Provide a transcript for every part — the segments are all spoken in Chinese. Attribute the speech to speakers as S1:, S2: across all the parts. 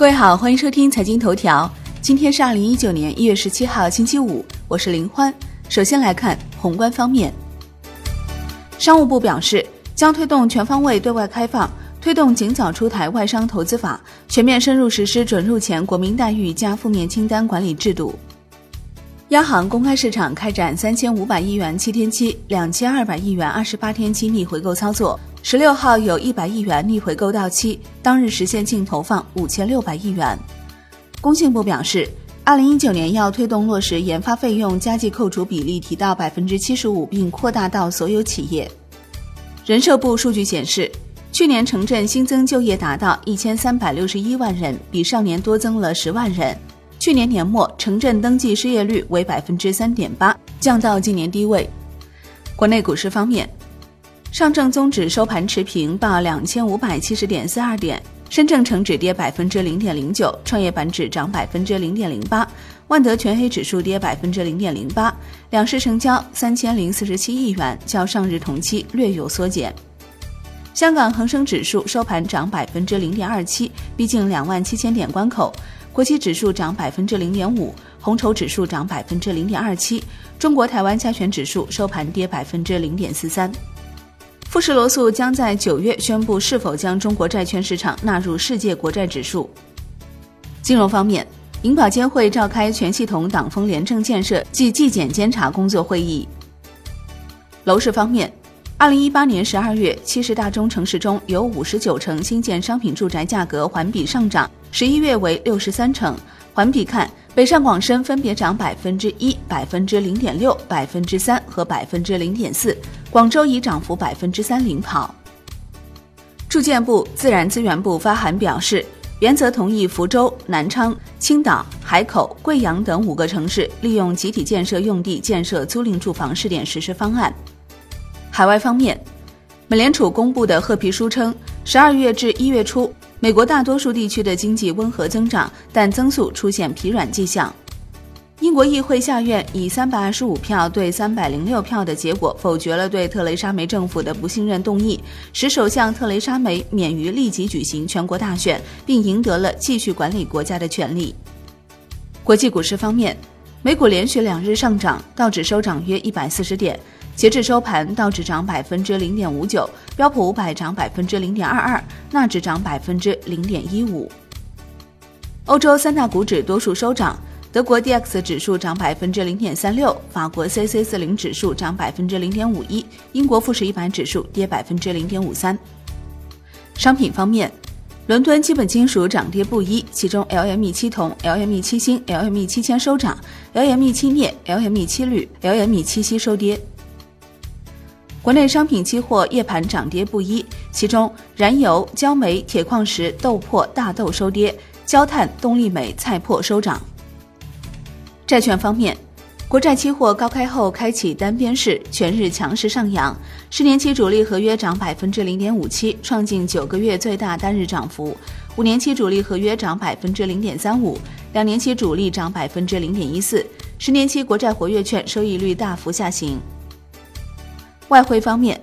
S1: 各位好，欢迎收听财经头条。今天是二零一九年一月十七号，星期五，我是林欢。首先来看宏观方面，商务部表示将推动全方位对外开放，推动尽早出台外商投资法，全面深入实施准入前国民待遇加负面清单管理制度。央行公开市场开展三千五百亿元七天期、两千二百亿元二十八天期逆回购操作。十六号有一百亿元逆回购到期，当日实现净投放五千六百亿元。工信部表示，二零一九年要推动落实研发费用加计扣除比例提到百分之七十五，并扩大到所有企业。人社部数据显示，去年城镇新增就业达到一千三百六十一万人，比上年多增了十万人。去年年末城镇登记失业率为百分之三点八，降到今年低位。国内股市方面。上证综指收盘持平，报两千五百七十点四二点；深证成指跌百分之零点零九，创业板指涨百分之零点零八，万德全 A 指数跌百分之零点零八。两市成交三千零四十七亿元，较上日同期略有缩减。香港恒生指数收盘涨百分之零点二七，逼近两万七千点关口。国企指数涨百分之零点五，红筹指数涨百分之零点二七。中国台湾加权指数收盘跌百分之零点四三。富士罗素将在九月宣布是否将中国债券市场纳入世界国债指数。金融方面，银保监会召开全系统党风廉政建设暨纪检监察工作会议。楼市方面，二零一八年十二月，七十大中城市中有五十九城新建商品住宅价格环比上涨，十一月为六十三城。环比看，北上广深分别涨百分之一、百分之零点六、百分之三和百分之零点四。广州以涨幅百分之三领跑。住建部、自然资源部发函表示，原则同意福州、南昌、青岛、海口、贵阳等五个城市利用集体建设用地建设租赁住房试点实施方案。海外方面，美联储公布的褐皮书称，十二月至一月初，美国大多数地区的经济温和增长，但增速出现疲软迹象。英国议会下院以三百二十五票对三百零六票的结果否决了对特蕾莎梅政府的不信任动议，使首相特蕾莎梅免于立即举行全国大选，并赢得了继续管理国家的权利。国际股市方面，美股连续两日上涨，道指收涨约一百四十点，截至收盘，道指涨百分之零点五九，标普五百涨百分之零点二二，纳指涨百分之零点一五。欧洲三大股指多数收涨。德国 D X 指数涨百分之零点三六，法国 C C 四零指数涨百分之零点五一，英国富时一百指数跌百分之零点五三。商品方面，伦敦基本金属涨跌不一，其中 L M E 七铜、L M E 七锌、L M E 七铅收涨，L M E 七镍、L M E 七铝、L M E 七锡收跌。国内商品期货夜盘涨跌不一，其中燃油、焦煤、铁矿石、豆粕、大豆收跌，焦炭、动力煤、菜粕收涨。债券方面，国债期货高开后开启单边式，全日强势上扬。十年期主力合约涨百分之零点五七，创近九个月最大单日涨幅；五年期主力合约涨百分之零点三五，两年期主力涨百分之零点一四，十年期国债活跃券收益率大幅下行。外汇方面，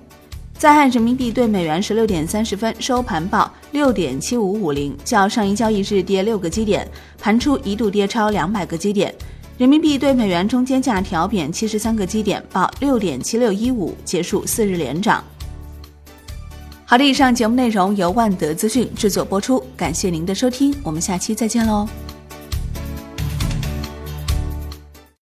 S1: 在岸人民币对美元十六点三十分收盘报六点七五五零，较上一交易日跌六个基点，盘初一度跌超两百个基点。人民币对美元中间价调贬七十三个基点，报六点七六一五，结束四日连涨。好的，以上节目内容由万德资讯制作播出，感谢您的收听，我们下期再见喽。